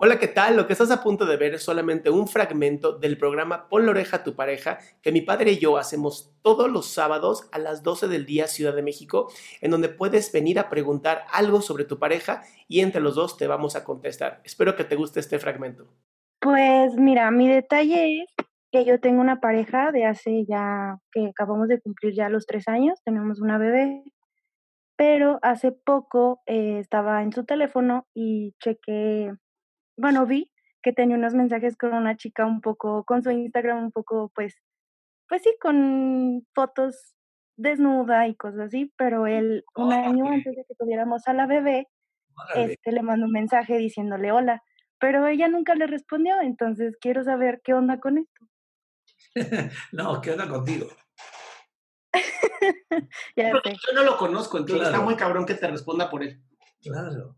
Hola, ¿qué tal? Lo que estás a punto de ver es solamente un fragmento del programa Pon la oreja a tu pareja que mi padre y yo hacemos todos los sábados a las 12 del día Ciudad de México, en donde puedes venir a preguntar algo sobre tu pareja y entre los dos te vamos a contestar. Espero que te guste este fragmento. Pues mira, mi detalle es que yo tengo una pareja de hace ya que acabamos de cumplir ya los tres años, tenemos una bebé, pero hace poco eh, estaba en su teléfono y chequé, bueno, vi que tenía unos mensajes con una chica un poco, con su Instagram un poco, pues, pues sí, con fotos desnuda y cosas así, pero él un año antes de que tuviéramos a la bebé, este le mandó un mensaje diciéndole hola, pero ella nunca le respondió, entonces quiero saber qué onda con esto. no, ¿qué onda contigo? ya Porque sé. yo no lo conozco, entonces Claro. está muy cabrón que te responda por él. Claro.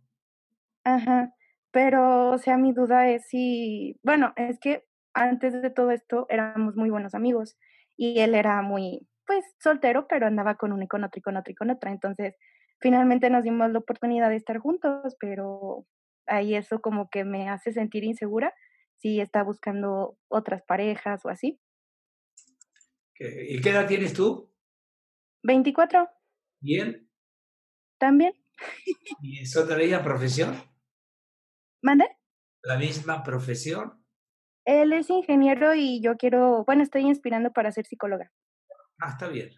Ajá. Pero, o sea, mi duda es si, bueno, es que antes de todo esto éramos muy buenos amigos y él era muy, pues, soltero, pero andaba con una y con otra y con otra y con otra. Entonces, finalmente nos dimos la oportunidad de estar juntos, pero ahí eso como que me hace sentir insegura si está buscando otras parejas o así. ¿Qué- ¿Y qué edad tienes tú? 24, ¿Y él? también. ¿Y son de la misma profesión? ¿Mande? ¿La misma profesión? Él es ingeniero y yo quiero, bueno, estoy inspirando para ser psicóloga. Ah, está bien.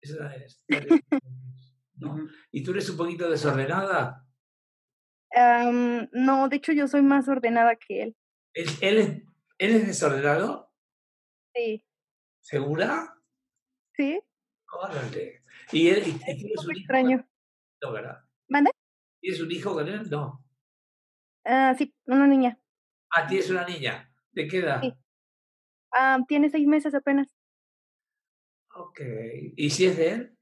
Esa es- está bien. ¿No? ¿Y tú eres un poquito desordenada? No, de hecho yo soy más ordenada que él. ¿Él, él es, él es desordenado? Sí, ¿Segura? sí, Órale. ¿Y, él, y, es un un hijo? extraño. No, ¿verdad? ¿Mande? ¿Tienes un hijo con él? No. Ah, sí, una niña. Ah, tienes una niña. ¿De qué edad? Sí. Ah, tiene seis meses apenas. Ok. ¿Y si es de él?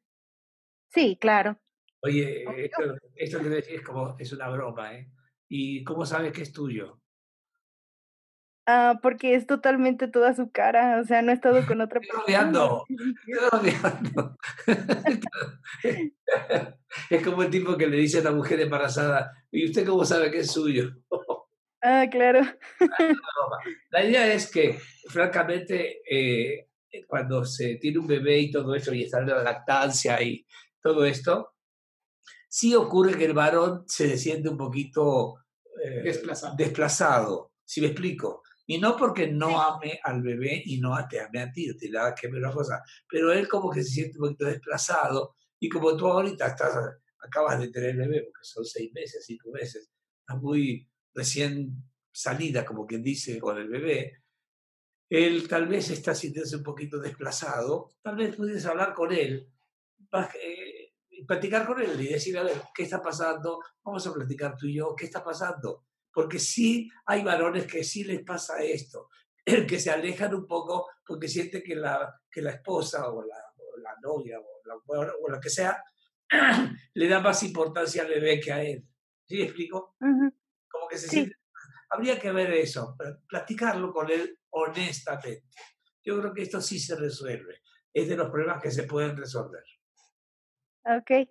Sí, claro. Oye, esto, esto que es como, es una broma, ¿eh? ¿Y cómo sabes que es tuyo? Ah, porque es totalmente toda su cara, o sea, no he estado con otra Estoy persona. rodeando. rodeando. es como el tipo que le dice a la mujer embarazada, ¿y usted cómo sabe que es suyo? Ah, claro. La idea es que, francamente, eh, cuando se tiene un bebé y todo eso, y está en la lactancia y todo esto, sí ocurre que el varón se siente un poquito eh, Desplazado. desplazado, si me explico. Y no porque no ame al bebé y no te ame a ti, tiene nada que una cosa, pero él como que se siente un poquito desplazado y como tú ahorita estás, acabas de tener el bebé, porque son seis meses, cinco meses, estás muy recién salida, como quien dice, con el bebé, él tal vez está sintiéndose un poquito desplazado, tal vez puedes hablar con él, eh, platicar con él y decir, a ver, ¿qué está pasando? Vamos a platicar tú y yo, ¿qué está pasando? Porque sí hay varones que sí les pasa esto, que se alejan un poco porque sienten que la, que la esposa o la, o la novia o la, o la que sea le da más importancia al bebé que a él. ¿Sí explico? Ujú. Como que se Sí. siente... Habría que ver eso, pl- platicarlo con él honestamente. Yo creo que esto sí se resuelve. Es de los problemas que se pueden resolver. Ok.